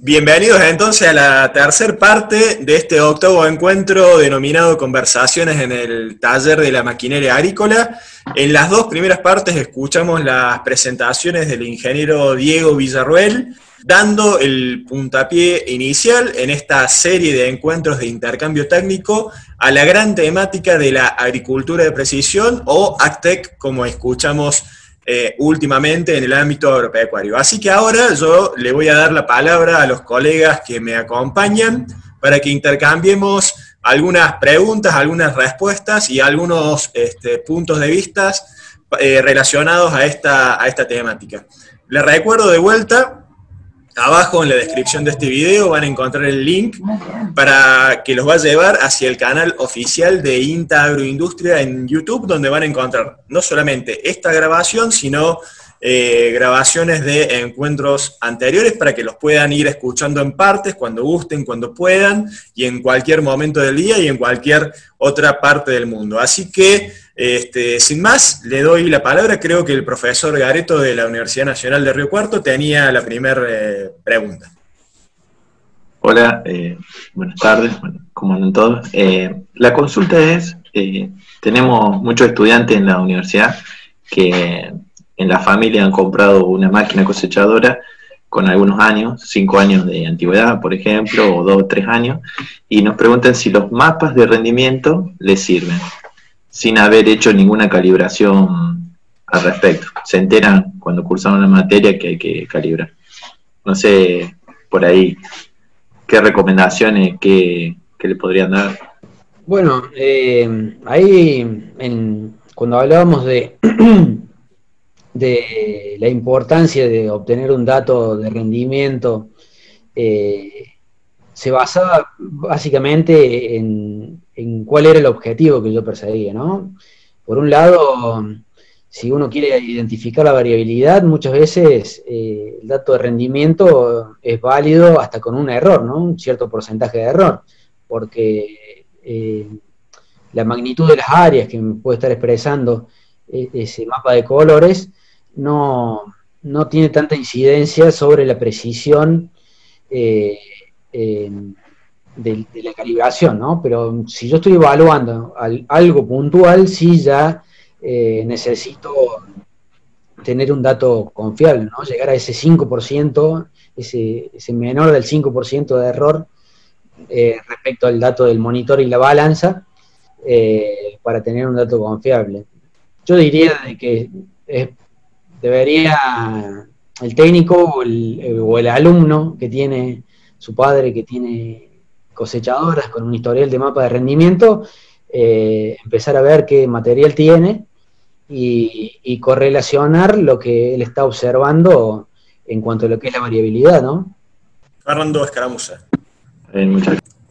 Bienvenidos entonces a la tercera parte de este octavo encuentro denominado Conversaciones en el taller de la maquinaria agrícola. En las dos primeras partes escuchamos las presentaciones del ingeniero Diego Villarruel, dando el puntapié inicial en esta serie de encuentros de intercambio técnico a la gran temática de la agricultura de precisión o ACTEC, como escuchamos eh, últimamente en el ámbito agropecuario. Así que ahora yo le voy a dar la palabra a los colegas que me acompañan para que intercambiemos algunas preguntas, algunas respuestas y algunos este, puntos de vista eh, relacionados a esta, a esta temática. Les recuerdo de vuelta Abajo en la descripción de este video van a encontrar el link para que los va a llevar hacia el canal oficial de INTA Agroindustria en YouTube, donde van a encontrar no solamente esta grabación, sino eh, grabaciones de encuentros anteriores para que los puedan ir escuchando en partes, cuando gusten, cuando puedan, y en cualquier momento del día y en cualquier otra parte del mundo. Así que este, sin más, le doy la palabra. Creo que el profesor Gareto de la Universidad Nacional de Río Cuarto tenía la primera eh, pregunta. Hola, eh, buenas tardes, bueno, ¿cómo andan todos? Eh, la consulta es, tenemos muchos estudiantes en la universidad que en la familia han comprado una máquina cosechadora con algunos años, cinco años de antigüedad, por ejemplo, o dos o tres años, y nos preguntan si los mapas de rendimiento les sirven sin haber hecho ninguna calibración al respecto. Se enteran cuando cursaron la materia que hay que calibrar. No sé, por ahí, qué recomendaciones, qué, le podrían dar. Bueno, eh, ahí cuando hablábamos de, de la importancia de obtener un dato de rendimiento, eh, se basaba básicamente en, cuál era el objetivo que yo perseguía, ¿no? Por un lado, si uno quiere identificar la variabilidad, muchas veces eh, el dato de rendimiento es válido hasta con un error, ¿no? Un cierto porcentaje de error, porque eh, la magnitud de las áreas que puede estar expresando e, ese mapa de colores no, tiene tanta incidencia sobre la precisión eh, de, la calibración, ¿no? Pero si yo estoy evaluando algo puntual, sí ya eh, necesito tener un dato confiable, ¿no? Llegar a ese 5%, ese, ese menor del 5% de error eh, respecto al dato del monitor y la balanza, eh, para tener un dato confiable. Yo diría que debería el técnico o el alumno que tiene su padre que tiene cosechadoras con un historial de mapa de rendimiento, eh, empezar a ver qué material tiene y, correlacionar lo que él está observando en cuanto a lo que es la variabilidad, ¿no? Fernando Escaramuza.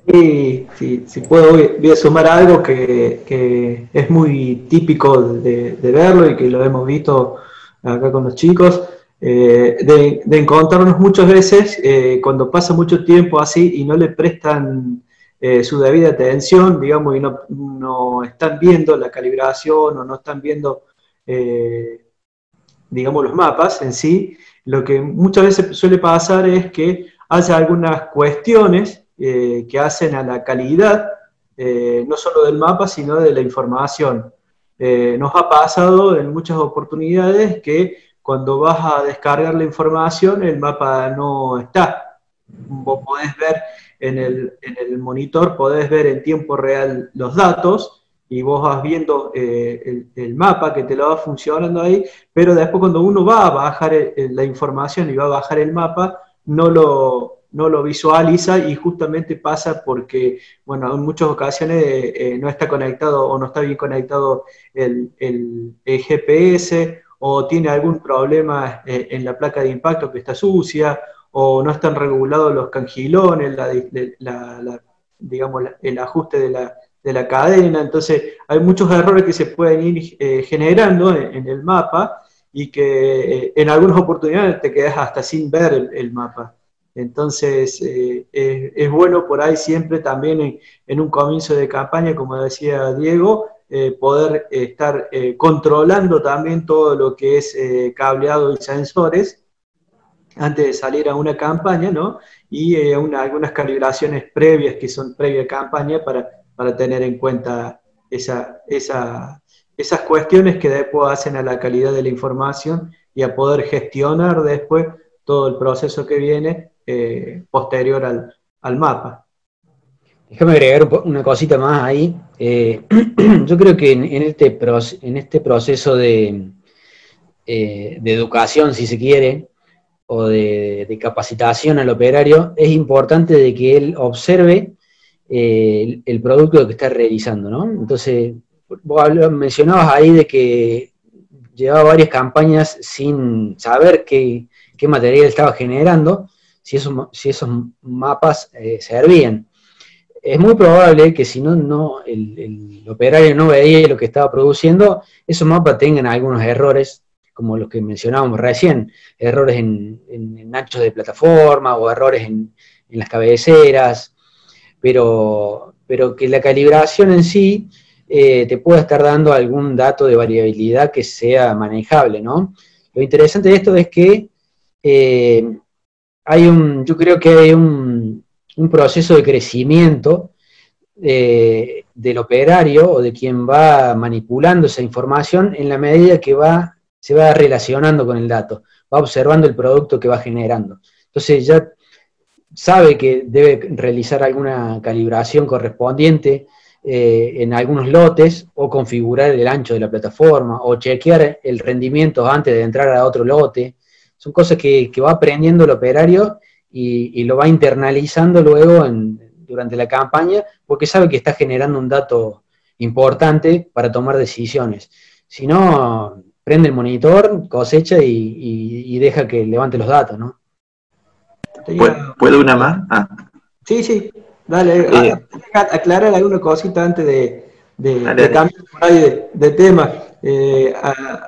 Sí, si puedo, voy a sumar algo que, es muy típico de, de, verlo y que lo hemos visto acá con los chicos. Eh, de, encontrarnos muchas veces eh, cuando pasa mucho tiempo así y no le prestan eh, su debida atención, digamos, y no, están viendo la calibración o no están viendo, digamos, los mapas en sí, lo que muchas veces suele pasar es que hace algunas cuestiones que hacen a la calidad, no solo del mapa, sino de la información. nos ha pasado en muchas oportunidades que cuando vas a descargar la información, el mapa no está. Vos podés ver en el, monitor, podés ver en tiempo real los datos y vos vas viendo eh, el, mapa que te lo va funcionando ahí, pero después cuando uno va a bajar la información y va a bajar el mapa, no lo, no lo visualiza y justamente pasa porque, bueno, en muchas ocasiones eh, no está conectado o no está bien conectado el, el GPS o tiene algún problema eh, en la placa de impacto que está sucia, o no están regulados los cangilones, digamos, el ajuste de la, cadena. Entonces, hay muchos errores que se pueden ir eh, generando en, el mapa y que eh, en algunas oportunidades te quedas hasta sin ver el, mapa. Entonces, es, bueno por ahí siempre también en, un comienzo de campaña, como decía Diego, eh, poder eh, estar eh, controlando también todo lo que es cableado y sensores antes de salir a una campaña, ¿no? y eh, algunas calibraciones previas que son previa campaña para, para tener en cuenta esa, esas cuestiones que después hacen a la calidad de la información y a poder gestionar después todo el proceso que viene eh, posterior al, al, mapa. Déjame agregar una cosita más ahí. Eh, yo creo que en, este, este proceso de, de educación, si se quiere, o de, capacitación al operario, es importante de que él observe eh, el, producto que está realizando, ¿no? Entonces, vos mencionabas ahí de que llevaba varias campañas sin saber qué, material estaba generando, si esos, si esos mapas eh, servían. Es muy probable que si no, no el, el operario no veía lo que estaba produciendo, esos mapas tengan algunos errores como los que mencionábamos recién, errores en, en, anchos de plataforma o errores en, las cabeceras, pero, pero, que la calibración en sí eh, te pueda estar dando algún dato de variabilidad que sea manejable, ¿no? Lo interesante de esto es que eh, hay un, yo creo que hay un, proceso de crecimiento eh, del operario o de quien va manipulando esa información en la medida que va se va relacionando con el dato, va observando el producto que va generando. Entonces ya sabe que debe realizar alguna calibración correspondiente eh, en algunos lotes o configurar el ancho de la plataforma o chequear el rendimiento antes de entrar a otro lote. Son cosas que, va aprendiendo el operario y, lo va internalizando luego durante la campaña porque sabe que está generando un dato importante para tomar decisiones. Si no, prende el monitor, cosecha y, deja que levante los datos, ¿no? ¿Puedo una más? Ah. Sí, sí, dale, eh, aclarar alguna cosita antes de, de, cambiar de, tema. Eh,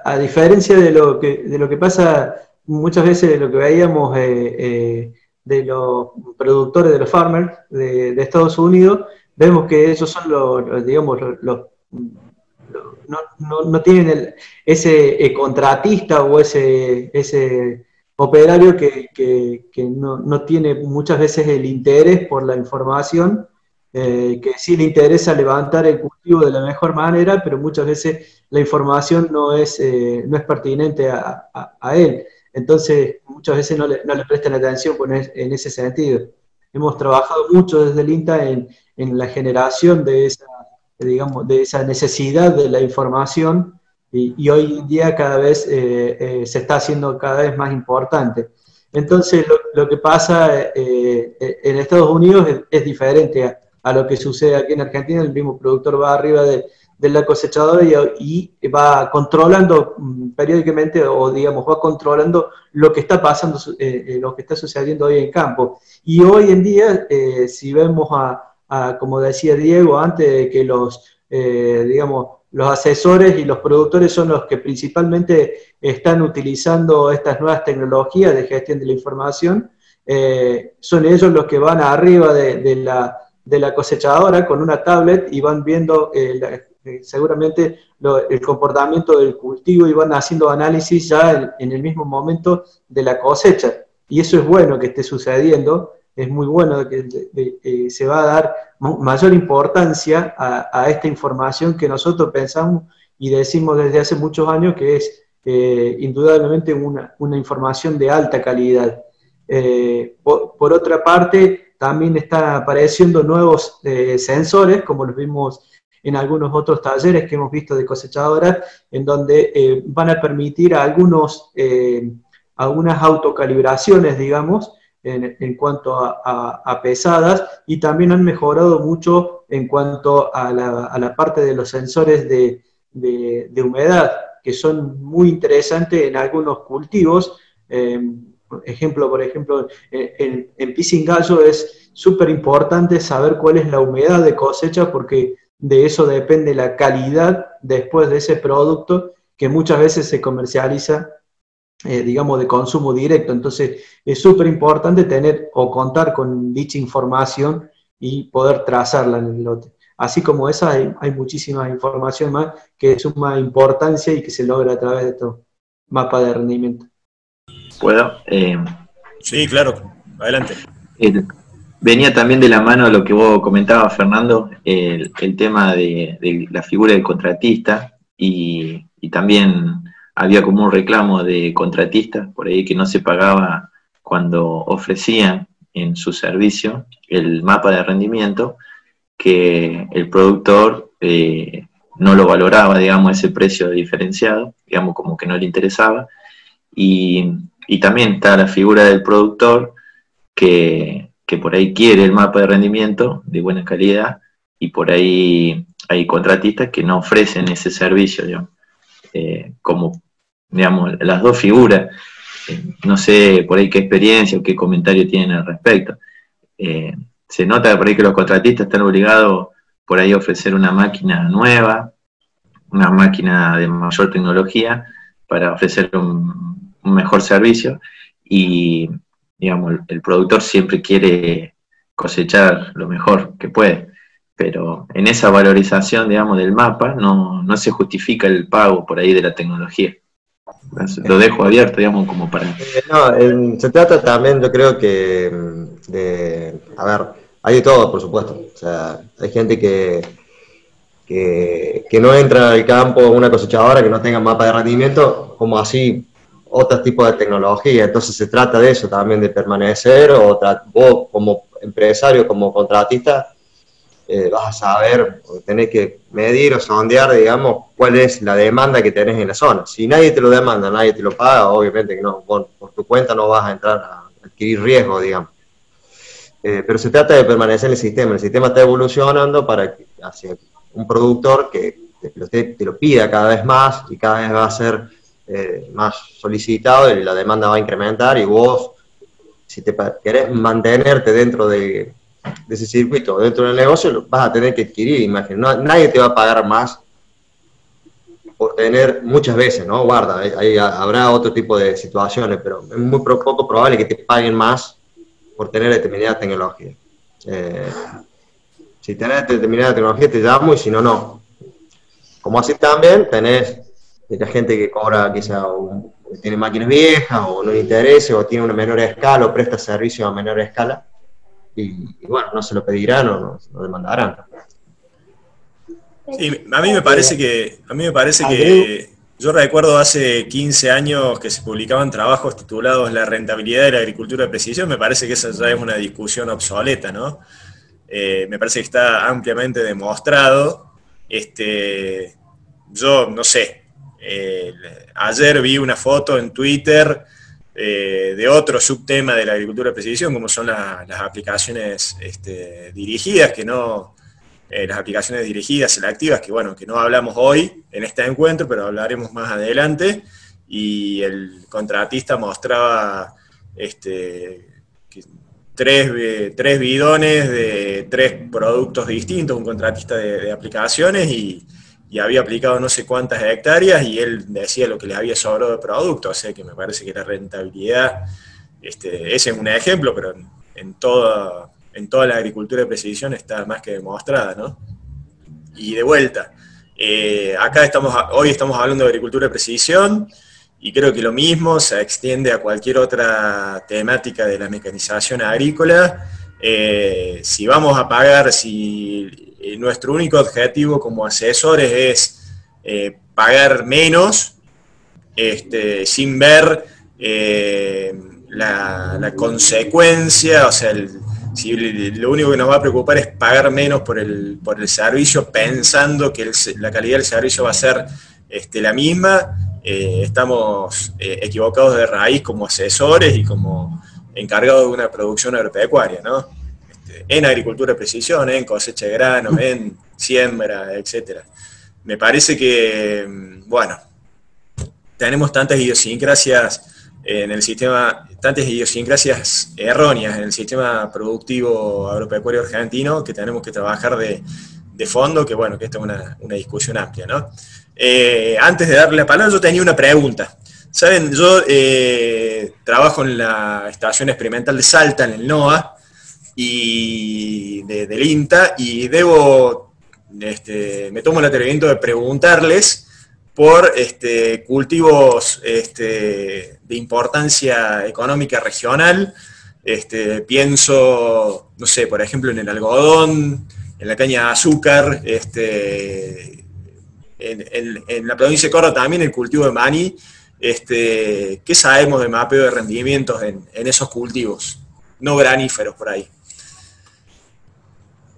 a, diferencia de lo que de lo que pasa muchas veces de lo que veíamos eh, de los productores de los farmers de, Estados Unidos, vemos que esos son los, digamos, los no, no, tienen ese eh, contratista o ese, ese operario que, no, tiene muchas veces el interés por la información, eh, que sí le interesa levantar el cultivo de la mejor manera, pero muchas veces la información no es, eh, no es pertinente a, él. Entonces, muchas veces no le, no le prestan atención en ese sentido. Hemos trabajado mucho desde el INTA en, en la generación de esa digamos, de esa necesidad de la información y, hoy en día cada vez eh, eh, se está haciendo cada vez más importante. Entonces, lo, que pasa eh, en Estados Unidos es, diferente a, lo que sucede aquí en Argentina. El mismo productor va arriba de, la cosechadora y, va controlando mm, periódicamente o, digamos, va controlando lo que está pasando, lo que está sucediendo hoy en campo. Y hoy en día, si vemos a, como decía Diego antes, que los, eh, digamos, los asesores y los productores son los que principalmente están utilizando estas nuevas tecnologías de gestión de la información, eh, son ellos los que van arriba de, la, de, la, cosechadora con una tablet y van viendo eh, seguramente el comportamiento del cultivo y van haciendo análisis ya en el mismo momento de la cosecha. Y eso es bueno que esté sucediendo es muy bueno que eh, se va a dar mayor importancia a, esta información que nosotros pensamos y decimos desde hace muchos años que es eh, indudablemente una, información de alta calidad. Eh, por, otra parte, también están apareciendo nuevos sensores, como los vimos en algunos otros talleres que hemos visto de cosechadoras, en donde van a permitir algunos, algunas autocalibraciones, digamos, en, cuanto a, pesadas y también han mejorado mucho en cuanto a la, parte de los sensores de, humedad, que son muy interesantes en algunos cultivos. Em, ejemplo, por ejemplo, en, en pisingallo es súper importante saber cuál es la humedad de cosecha porque de eso depende la calidad después de ese producto que muchas veces se comercializa eh, digamos, de consumo directo. Entonces, es súper importante tener o contar con dicha información y poder trazarla en el lote. Así como esa, hay, hay muchísima información más que suma importancia y que se logra a través de estos mapas de rendimiento. ¿Puedo? Eh, sí, claro. Adelante. Venía también de la mano lo que vos comentabas, Fernando, el, tema de, la figura del contratista y, también había como un reclamo de contratistas por ahí que no se pagaba cuando ofrecían en su servicio el mapa de rendimiento, que el productor eh, no lo valoraba, digamos, ese precio diferenciado, digamos, como que no le interesaba. Y, y también está la figura del productor que, que por ahí quiere el mapa de rendimiento de buena calidad y por ahí hay contratistas que no ofrecen ese servicio, digamos. Eh, como, digamos, las dos figuras. Eh, no sé por ahí qué experiencia o qué comentario tienen al respecto. Eh, se nota por ahí que los contratistas están obligados por ahí a ofrecer una máquina nueva, una máquina de mayor tecnología para ofrecer un mejor servicio y, digamos, el, productor siempre quiere cosechar lo mejor que puede, pero en esa valorización, digamos, del mapa no, se justifica el pago por ahí de la tecnología. Lo dejo abierto, digamos, como para... Eh, no, se trata también, yo creo que, mm, de, a ver, hay de todo, por supuesto. O sea, hay gente que, que, que no entra al campo una cosechadora que no tenga mapa de rendimiento, como así otro tipo de tecnología. Entonces se trata de eso también, de permanecer, o vos como empresario, como contratista, eh, vas a saber, tenés que medir o sondear, digamos, cuál es la demanda que tenés en la zona. Si nadie te lo demanda, nadie te lo paga, obviamente que no, por, tu cuenta no vas a entrar a adquirir riesgo, digamos. Eh, pero se trata de permanecer en el sistema. El sistema está evolucionando para que hacia un productor que te lo pida cada vez más y cada vez va a ser eh, más solicitado y la demanda va a incrementar y vos, si te querés mantenerte dentro de, ese circuito, dentro del negocio, vas a tener que adquirir imagen. nadie te va a pagar más por tener muchas veces, ¿no? Guarda, ahí habrá otro tipo de situaciones, pero es muy poco probable que te paguen más por tener determinada tecnología. Eh, si tenés determinada tecnología te llamo y si no, no. Como así también tenés de la gente que cobra quizá un, tiene máquinas viejas o no le interesa o tiene una menor escala o presta servicio a menor escala y, bueno, no se lo pedirán o no, lo demandarán. Sí, a mí me parece que, a mí me parece que yo recuerdo hace 15 años que se publicaban trabajos titulados La rentabilidad de la agricultura de precisión, me parece que esa ya es una discusión obsoleta, ¿no? Eh, me parece que está ampliamente demostrado. Este, yo no sé, eh, ayer vi una foto en Twitter eh, de otro subtema de la agricultura de precisión, como son las aplicaciones este, dirigidas, que no, eh, las aplicaciones dirigidas, selectivas, que bueno, que no hablamos hoy en este encuentro, pero hablaremos más adelante, y el contratista mostraba este, tres, tres, bidones de tres productos distintos, un contratista de aplicaciones, y y había aplicado no sé cuántas hectáreas y él decía lo que le había sobrado de producto, o sea que me parece que la rentabilidad, este, ese es un ejemplo, pero en, toda, en toda la agricultura de precisión está más que demostrada, ¿no? Y de vuelta, eh, acá estamos, hoy estamos hablando de agricultura de precisión y creo que lo mismo se extiende a cualquier otra temática de la mecanización agrícola. Eh, si vamos a pagar, si eh, nuestro único objetivo como asesores es eh, pagar menos este, sin ver eh, la, consecuencia, o sea, si lo único que nos va a preocupar es pagar menos por el, por el servicio pensando que la calidad del servicio va a ser este, la misma, estamos equivocados de raíz como asesores y como encargados de una producción agropecuaria, ¿no? En agricultura de precisión, en cosecha de granos, en siembra, etc. Me parece que, mm, bueno, tenemos tantas idiosincrasias en el sistema, tantas idiosincrasias erróneas en el sistema productivo agropecuario argentino que tenemos que trabajar de, fondo, que bueno, que esta es una, discusión amplia, ¿no? Eh, antes de darle la palabra, yo tenía una pregunta. Saben, yo eh, trabajo en la Estación Experimental de Salta, en el NOA, y de, del INTA y debo, este, me tomo el atrevimiento de preguntarles por este, cultivos este, de importancia económica regional Este, pienso, no sé, por ejemplo, en el algodón, en la caña de azúcar, este, en, la provincia de Córdoba también el cultivo de maní. Este, ¿Qué sabemos de mapeo de rendimientos en, esos cultivos? No graníferos por ahí.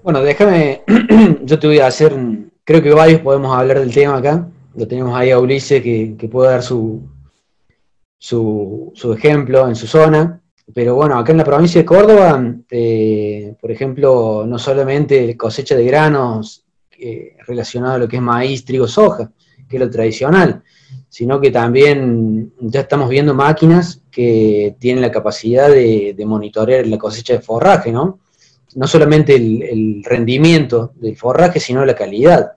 Bueno, déjame, yo te voy a hacer, creo que varios podemos hablar del tema acá. Lo tenemos ahí a Ulises que, puede dar su, su, su, ejemplo en su zona. Pero bueno, acá en la provincia de Córdoba, eh, por ejemplo, no solamente cosecha de granos eh, relacionado a lo que es maíz, trigo, soja, que es lo tradicional, sino que también ya estamos viendo máquinas que tienen la capacidad de, monitorear la cosecha de forraje, ¿no? No solamente el, rendimiento del forraje, sino la calidad.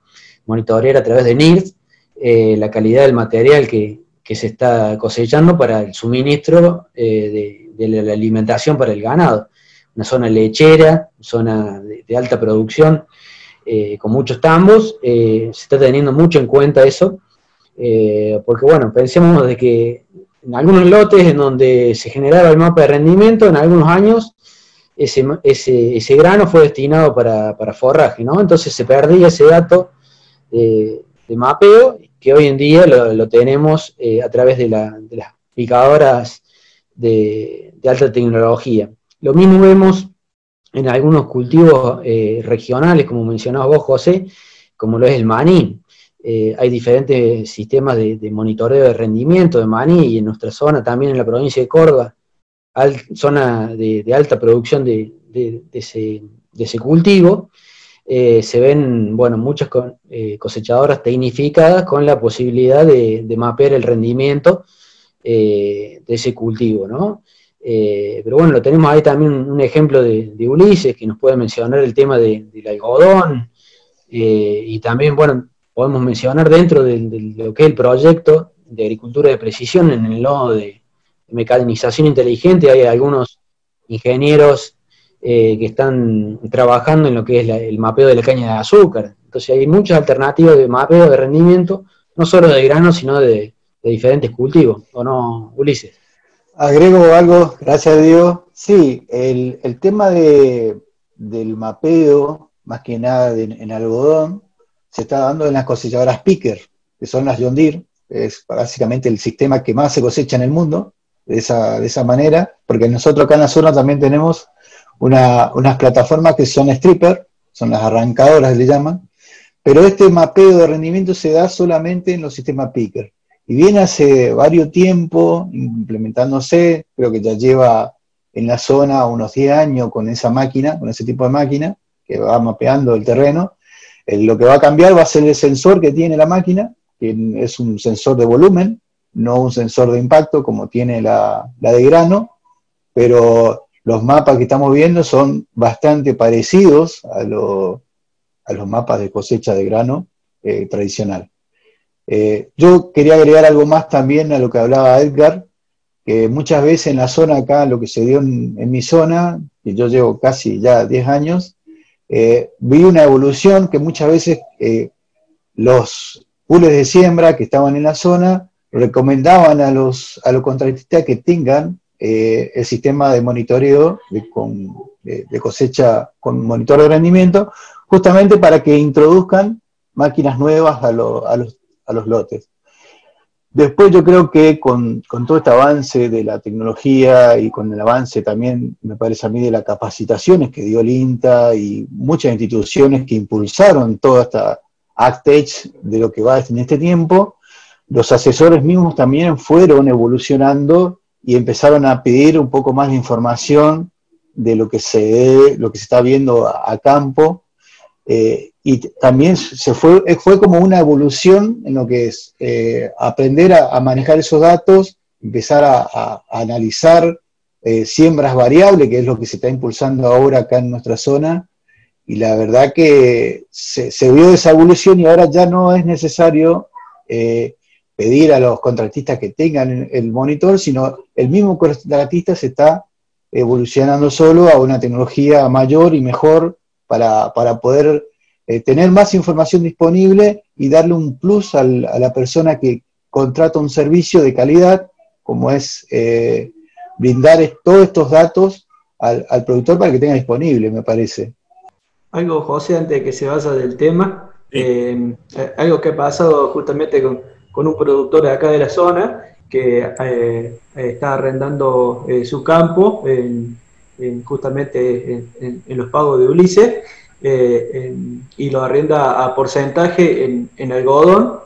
Monitorear a través de NIRS eh, la calidad del material que, se está cosechando para el suministro de de la alimentación para el ganado. Una zona lechera, zona de, alta producción, eh, con muchos tambos, eh, se está teniendo mucho en cuenta eso, eh, porque bueno, pensemos de que en algunos lotes en donde se generaba el mapa de rendimiento, en algunos años ese, ese, grano fue destinado para, forraje, ¿no? Entonces se perdía ese dato de, mapeo que hoy en día lo, tenemos a través de, de las picadoras de, alta tecnología. Lo mismo vemos en algunos cultivos eh, regionales, como mencionabas vos, José, como lo es el maní. Eh, hay diferentes sistemas de, monitoreo de rendimiento de maní y en nuestra zona, también en la provincia de Córdoba, zona de, alta producción de, ese, cultivo, eh, se ven bueno, muchas cosechadoras tecnificadas con la posibilidad de, mapear el rendimiento eh, de ese cultivo, ¿no? Eh, pero bueno, lo tenemos ahí también un ejemplo de, Ulises, que nos puede mencionar el tema del algodón, eh, y también, bueno, podemos mencionar dentro de, lo que es el proyecto de agricultura de precisión en el nodo de, mecanización inteligente, hay algunos ingenieros que están trabajando en lo que es el mapeo de la caña de azúcar. Entonces hay muchas alternativas de mapeo de rendimiento, no solo de grano, sino de, de diferentes cultivos, ¿o no, Ulises? Agrego algo, gracias a Dios. Sí, el, tema de, del mapeo, más que nada en algodón, se está dando en las cosechadoras Picker, que son las John Deere, es básicamente el sistema que más se cosecha en el mundo, de esa, de esa manera, porque nosotros acá en la zona también tenemos unas plataformas que son stripper, son las arrancadoras, le llaman, pero este mapeo de rendimiento se da solamente en los sistemas Picker. Y viene hace varios tiempo implementándose, creo que ya lleva en la zona unos 10 años con esa máquina, con ese tipo de máquina, que va mapeando el terreno. Eh, lo que va a cambiar va a ser el sensor que tiene la máquina, que es un sensor de volumen, no un sensor de impacto como tiene la, de grano, pero los mapas que estamos viendo son bastante parecidos a, los mapas de cosecha de grano eh, tradicional. Eh, yo quería agregar algo más también a lo que hablaba Edgar, que muchas veces en la zona acá, lo que se dio en, mi zona, que yo llevo casi ya 10 años, eh, vi una evolución que muchas veces los pules de siembra que estaban en la zona recomendaban a los, a los contratistas que tengan el sistema de monitoreo de, cosecha con monitor de rendimiento, justamente para que introduzcan máquinas nuevas a, a los a los lotes. Después yo creo que con, todo este avance de la tecnología y con el avance también, me parece a mí, de las capacitaciones que dio el INTA y muchas instituciones que impulsaron toda esta ACTECH de lo que va en este tiempo, los asesores mismos también fueron evolucionando y empezaron a pedir un poco más de información de lo que se, lo que se está viendo a, campo. Eh, y también se fue, fue como una evolución en lo que es eh, aprender a, manejar esos datos, empezar a, analizar eh, siembras variables, que es lo que se está impulsando ahora acá en nuestra zona, y la verdad que se, vio esa evolución y ahora ya no es necesario pedir a los contratistas que tengan el monitor, sino el mismo contratista se está evolucionando solo a una tecnología mayor y mejor para, para poder eh, tener más información disponible y darle un plus a la persona que contrata un servicio de calidad, como es eh, brindar todos estos datos al, productor para que tenga disponible, me parece. Algo, José, antes de que se vaya del tema, eh, algo que ha pasado justamente con, un productor de acá de la zona, que eh, está arrendando eh, su campo en, justamente en, los pagos de Ulises, y lo arrenda a porcentaje en, algodón.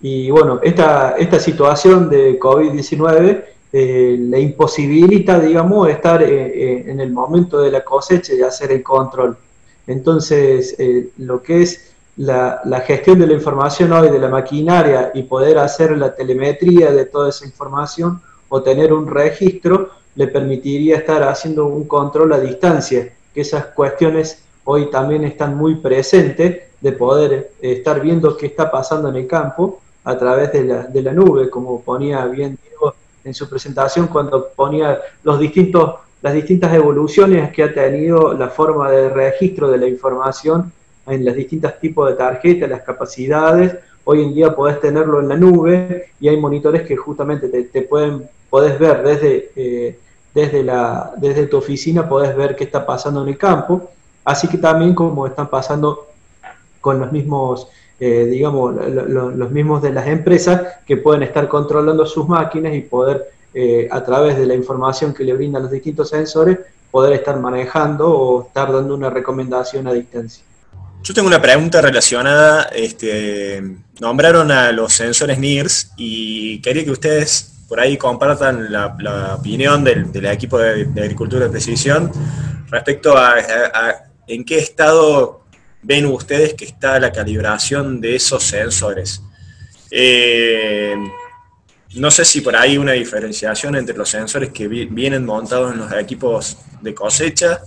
Y bueno, esta, esta situación de COVID-19 eh, le imposibilita, digamos, estar eh, eh, en el momento de la cosecha y hacer el control. Entonces, lo que es la, gestión de la información hoy de la maquinaria y poder hacer la telemetría de toda esa información o tener un registro, le permitiría estar haciendo un control a distancia, que esas cuestiones hoy también están muy presentes de poder estar viendo qué está pasando en el campo a través de la, de la nube, como ponía bien Diego en su presentación cuando ponía los distintos, las distintas evoluciones que ha tenido la forma de registro de la información en los distintos tipos de tarjetas, las capacidades. Hoy en día podés tenerlo en la nube y hay monitores que justamente te, pueden, podés ver desde, eh, desde, la, desde tu oficina, podés ver qué está pasando en el campo. Así que también como están pasando con los mismos eh, digamos, los mismos de las empresas que pueden estar controlando sus máquinas y poder, eh, a través de la información que le brindan los distintos sensores, poder estar manejando o estar dando una recomendación a distancia. Yo tengo una pregunta relacionada, este, nombraron a los sensores NIRS y quería que ustedes por ahí compartan la, opinión del, equipo de, agricultura de precisión respecto a en qué estado ven ustedes que está la calibración de esos sensores. Eh, no sé si por ahí una diferenciación entre los sensores que vienen montados en los equipos de cosecha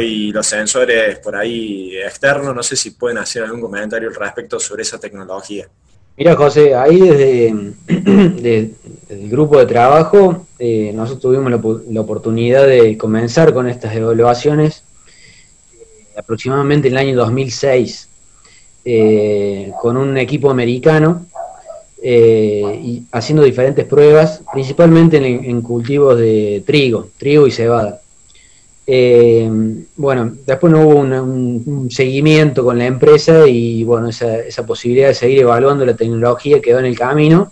y los sensores por ahí externos, no sé si pueden hacer algún comentario al respecto sobre esa tecnología. Mira José, ahí desde, el grupo de trabajo eh, nosotros tuvimos la, oportunidad de comenzar con estas evaluaciones aproximadamente en el año 2006 eh, con un equipo americano eh, y haciendo diferentes pruebas, principalmente en, cultivos de trigo, trigo y cebada. Eh, bueno, después no hubo un, seguimiento con la empresa y bueno, esa, posibilidad de seguir evaluando la tecnología quedó en el camino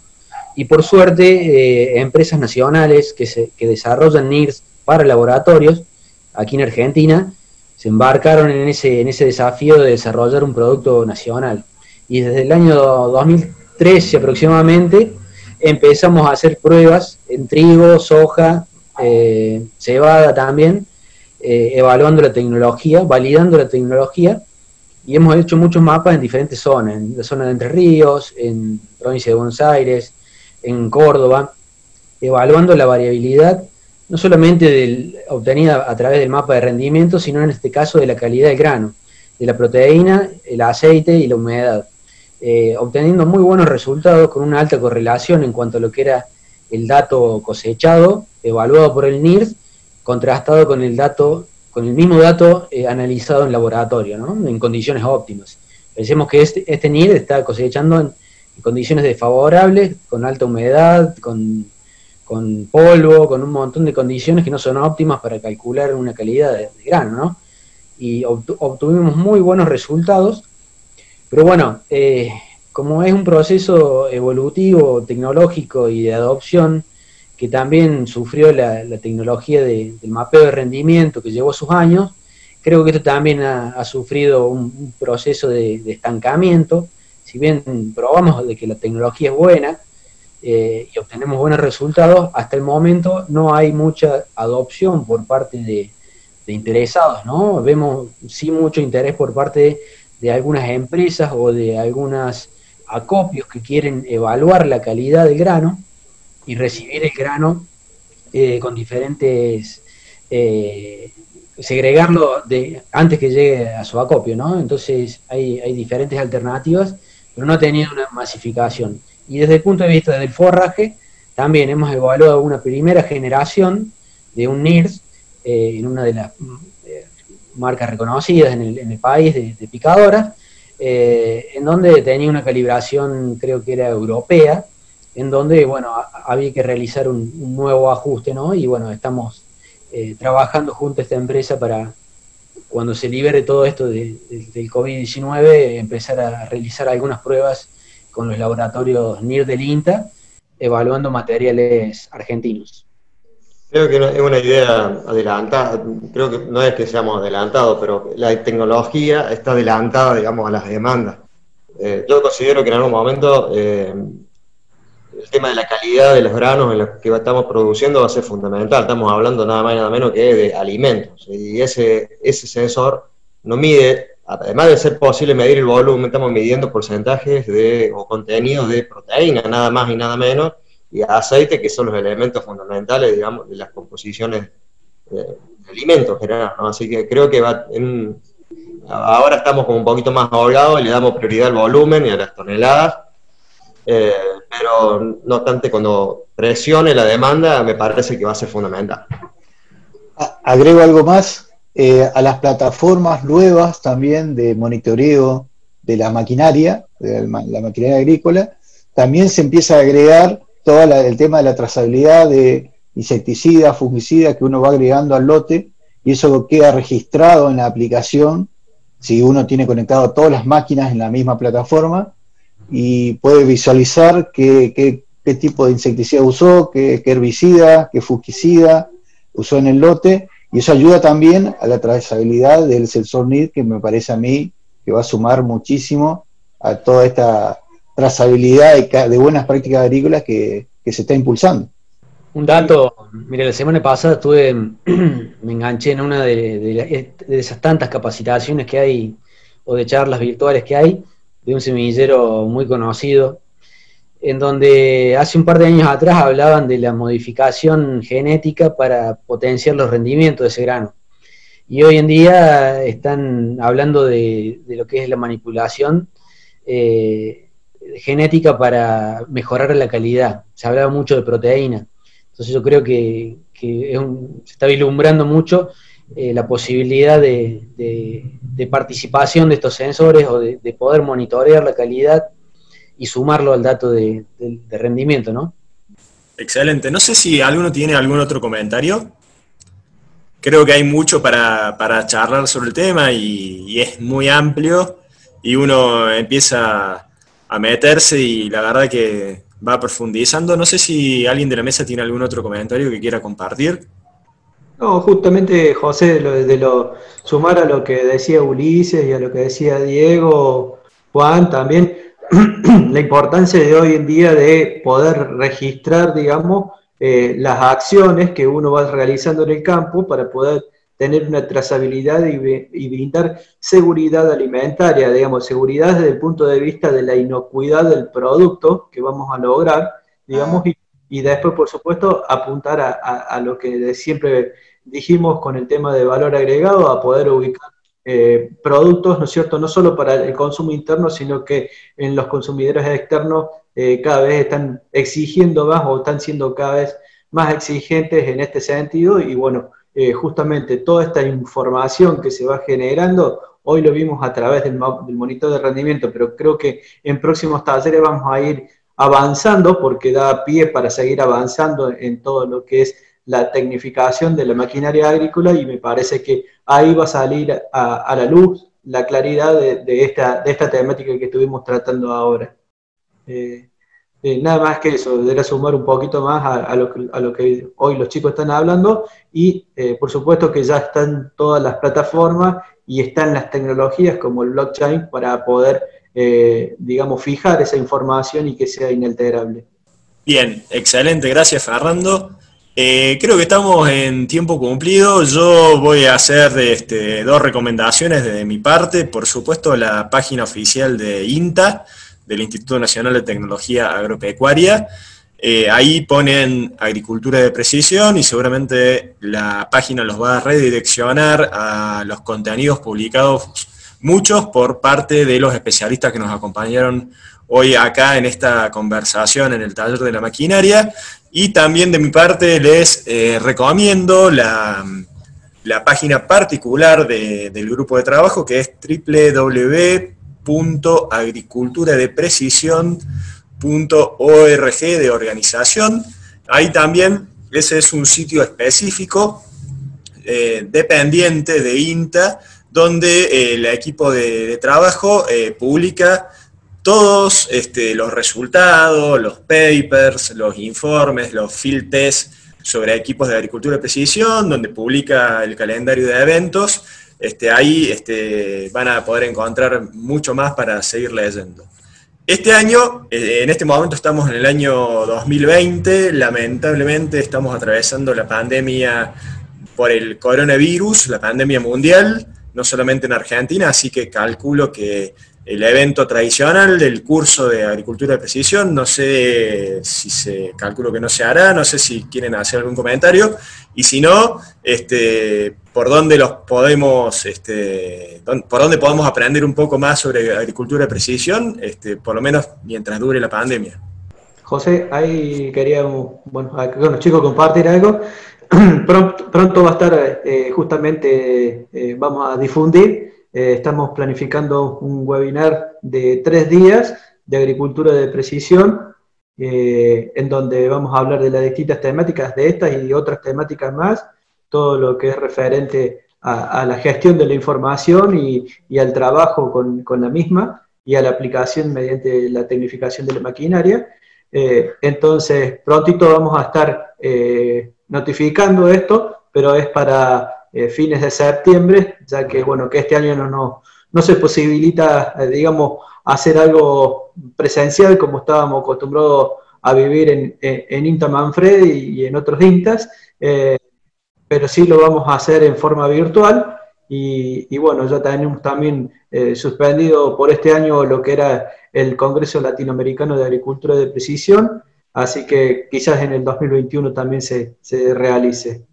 y por suerte empresas nacionales que, se, que desarrollan NIRS para laboratorios aquí en Argentina se embarcaron en ese, en ese desafío de desarrollar un producto nacional. Y desde el año 2013 aproximadamente empezamos a hacer pruebas en trigo, soja, eh, cebada también, eh, evaluando la tecnología, validando la tecnología, y hemos hecho muchos mapas en diferentes zonas, en la zona de Entre Ríos, en provincia de Buenos Aires, en Córdoba, evaluando la variabilidad no solamente del, obtenida a través del mapa de rendimiento, sino en este caso de la calidad del grano, de la proteína, el aceite y la humedad, eh, obteniendo muy buenos resultados con una alta correlación en cuanto a lo que era el dato cosechado, evaluado por el NIRS, contrastado con el dato, con el mismo dato eh, analizado en laboratorio, en condiciones óptimas. Pensemos que este, este está cosechando en condiciones desfavorables, con alta humedad, con con polvo, con un montón de condiciones que no son óptimas para calcular una calidad de, grano, ¿no? Y obtuvimos muy buenos resultados, pero bueno, eh, como es un proceso evolutivo, tecnológico y de adopción, que también sufrió la, tecnología del mapeo de rendimiento que llevó sus años, creo que esto también ha, sufrido un, proceso de, estancamiento. Si bien probamos de que la tecnología es buena, eh, y obtenemos buenos resultados, hasta el momento no hay mucha adopción por parte de, interesados, ¿no? Vemos sí mucho interés por parte de, algunas empresas o de algunos acopios que quieren evaluar la calidad del grano y recibir el grano eh, con diferentes... Eh, segregarlo de, antes que llegue a su acopio, ¿no? Entonces hay, hay diferentes alternativas, pero no ha tenido una masificación. Y desde el punto de vista del forraje, también hemos evaluado una primera generación de un NIRS eh, en una de las eh, marcas reconocidas en el, país de, picadoras, eh, en donde tenía una calibración, creo que era europea, en donde, bueno, había que realizar un, nuevo ajuste, ¿no? Y bueno, estamos eh, trabajando junto a esta empresa para cuando se libere todo esto del COVID-19 empezar a realizar algunas pruebas con los laboratorios NIR del INTA, evaluando materiales argentinos. Creo que es una idea adelantada, creo que no es que seamos adelantados, pero la tecnología está adelantada, digamos, a las demandas. Eh, yo considero que en algún momento eh, el tema de la calidad de los granos en los que estamos produciendo va a ser fundamental. Estamos hablando nada más y nada menos que de alimentos. Y ese, ese sensor no mide, además de ser posible medir el volumen, estamos midiendo porcentajes de, o contenidos de proteína, nada más y nada menos, y aceite, que son los elementos fundamentales, digamos, de las composiciones de, alimentos general, Así que creo que ahora estamos como un poquito más ahogados y le damos prioridad al volumen y a las toneladas, eh, pero no obstante, cuando presione la demanda, me parece que va a ser fundamental. Agrego algo más, eh, a las plataformas nuevas también de monitoreo de la maquinaria, de la maquinaria agrícola, también se empieza a agregar todo el tema de la trazabilidad de insecticidas, fungicidas que uno va agregando al lote y eso queda registrado en la aplicación si uno tiene conectado todas las máquinas en la misma plataforma y puede visualizar qué, qué, tipo de insecticida usó, qué, herbicida, qué fungicida usó en el lote y eso ayuda también a la trazabilidad del sensor NID que me parece a mí que va a sumar muchísimo a toda esta trazabilidad de, buenas prácticas agrícolas que, se está impulsando. Un dato, mire, la semana pasada estuve, me enganché en una de, esas tantas capacitaciones que hay, o de charlas virtuales que hay, de un semillero muy conocido, en donde hace un par de años atrás hablaban de la modificación genética para potenciar los rendimientos de ese grano. Y hoy en día están hablando de, lo que es la manipulación eh, genética para mejorar la calidad. Se hablaba mucho de proteína. Entonces yo creo que, se está vislumbrando mucho eh, la posibilidad de, participación de estos sensores o de, poder monitorear la calidad y sumarlo al dato de, rendimiento, ¿no? Excelente. No sé si alguno tiene algún otro comentario. Creo que hay mucho para, charlar sobre el tema y, y es muy amplio y uno empieza a meterse y la verdad que va profundizando. No sé si alguien de la mesa tiene algún otro comentario que quiera compartir. No, justamente José, de lo, sumar a lo que decía Ulises y a lo que decía Diego, Juan, también la importancia de hoy en día de poder registrar, digamos, eh, las acciones que uno va realizando en el campo para poder tener una trazabilidad y, brindar seguridad alimentaria, digamos, seguridad desde el punto de vista de la inocuidad del producto que vamos a lograr, digamos, ah. Y, después, por supuesto, apuntar a, lo que siempre dijimos con el tema de valor agregado, a poder ubicar eh, productos, ¿no es cierto?, no solo para el consumo interno, sino que en los consumidores externos eh, cada vez están exigiendo más o están siendo cada vez más exigentes en este sentido y bueno, eh, justamente toda esta información que se va generando, hoy lo vimos a través del, monitor de rendimiento, pero creo que en próximos talleres vamos a ir avanzando porque da pie para seguir avanzando en todo lo que es la tecnificación de la maquinaria agrícola y me parece que ahí va a salir a, la luz la claridad de, esta, temática que estuvimos tratando ahora. Eh, eh, nada más que eso, debería sumar un poquito más a, lo que, hoy los chicos están hablando y eh, por supuesto que ya están todas las plataformas y están las tecnologías como el blockchain para poder, eh, digamos, fijar esa información y que sea inalterable. Bien, excelente, gracias Fernando. creo que estamos en tiempo cumplido. Yo voy a hacer este, dos recomendaciones de mi parte. Por supuesto, la página oficial de INTA, del Instituto Nacional de Tecnología Agropecuaria. Eh, ahí ponen agricultura de precisión y seguramente la página los va a redireccionar a los contenidos publicados, muchos por parte de los especialistas que nos acompañaron hoy acá en esta conversación en el taller de la maquinaria. Y también de mi parte les eh, recomiendo la, la, página particular del grupo de trabajo que es www agriculturadeprecisión.org de organización. Ahí también, ese es un sitio específico eh, dependiente de INTA, donde eh, el equipo de, trabajo publica todos este, los resultados, los papers, los informes, los field tests sobre equipos de agricultura de precisión, donde publica el calendario de eventos. Este, ahí este, van a poder encontrar mucho más para seguir leyendo. Este año, eh, en este momento estamos en el año 2020, lamentablemente estamos atravesando la pandemia por el coronavirus, la pandemia mundial, no solamente en Argentina, así que calculo que el evento tradicional del curso de agricultura de precisión. No sé si se calculo que no se hará, no sé si quieren hacer algún comentario. Y si no, este, por dónde los podemos, este, por dónde podemos aprender un poco más sobre agricultura de precisión, este, por lo menos mientras dure la pandemia. José, ahí queríamos, bueno, chicos compartir algo. Pronto, va a estar eh, justamente, eh, vamos a difundir eh, estamos planificando un webinar de tres días de agricultura de precisión, en donde vamos a hablar de las distintas temáticas de estas y otras temáticas más, todo lo que es referente a, la gestión de la información y, al trabajo con, la misma y a la aplicación mediante la tecnificación de la maquinaria. Entonces, prontito vamos a estar notificando esto, pero es para eh, fines de septiembre, ya que, bueno, que este año no, no, se posibilita, eh, digamos, hacer algo presencial como estábamos acostumbrados a vivir en, en, INTA Manfred y, en otros INTAs, eh, pero sí lo vamos a hacer en forma virtual. Y, bueno, ya tenemos también suspendido por este año lo que era el Congreso Latinoamericano de Agricultura de Precisión, así que quizás en el 2021 también se, se realice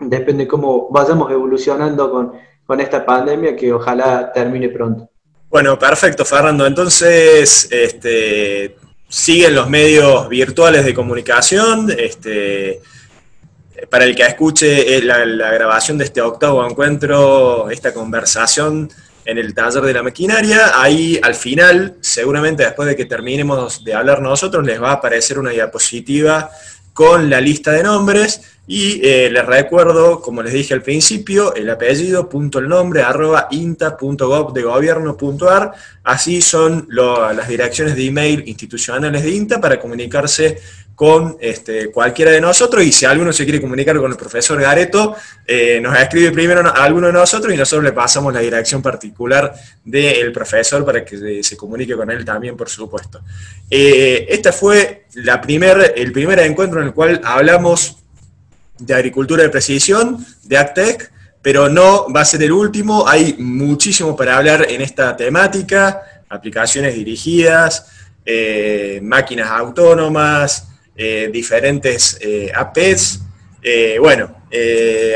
depende cómo vayamos evolucionando con, esta pandemia que ojalá termine pronto. Bueno, perfecto, Fernando. Entonces, este, siguen los medios virtuales de comunicación. Este, para el que escuche eh, la, la, grabación de este octavo encuentro, esta conversación en el taller de la maquinaria, ahí al final, seguramente después de que terminemos de hablar nosotros, les va a aparecer una diapositiva con la lista de nombres y eh, les recuerdo, como les dije al principio, el apellido, punto el nombre, arroba inta.gov de gobierno.ar. Así son las direcciones de email institucionales de INTA para comunicarse con este, cualquiera de nosotros. Y si alguno se quiere comunicar con el profesor Gareto, eh, nos escribe primero a alguno de nosotros y nosotros le pasamos la dirección particular del profesor para que se, comunique con él también, por supuesto. Eh, este fue la primer, el primer encuentro en el cual hablamos de agricultura de precisión, de AgTech, pero no va a ser el último, hay muchísimo para hablar en esta temática, aplicaciones dirigidas, eh, máquinas autónomas, eh, diferentes eh, APs, bueno,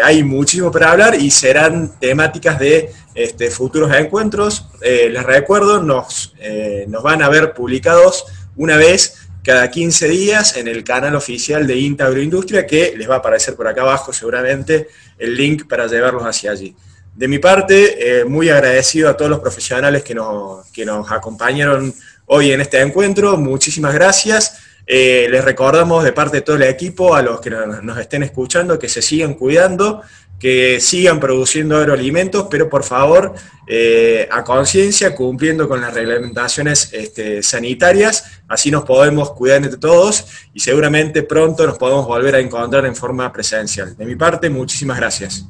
hay muchísimo para hablar y serán temáticas de este, futuros encuentros. les recuerdo, nos, nos van a ver publicados una vez cada 15 días en el canal oficial de INTA Agroindustria, que les va a aparecer por acá abajo seguramente el link para llevarlos hacia allí. De mi parte, eh, muy agradecido a todos los profesionales que nos, que nos acompañaron hoy en este encuentro, muchísimas gracias. Eh, les recordamos de parte de todo el equipo, a los que nos estén escuchando, que se sigan cuidando, que sigan produciendo agroalimentos, pero por favor, eh, a conciencia, cumpliendo con las reglamentaciones este, sanitarias, así nos podemos cuidar entre todos y seguramente pronto nos podemos volver a encontrar en forma presencial. De mi parte, muchísimas gracias.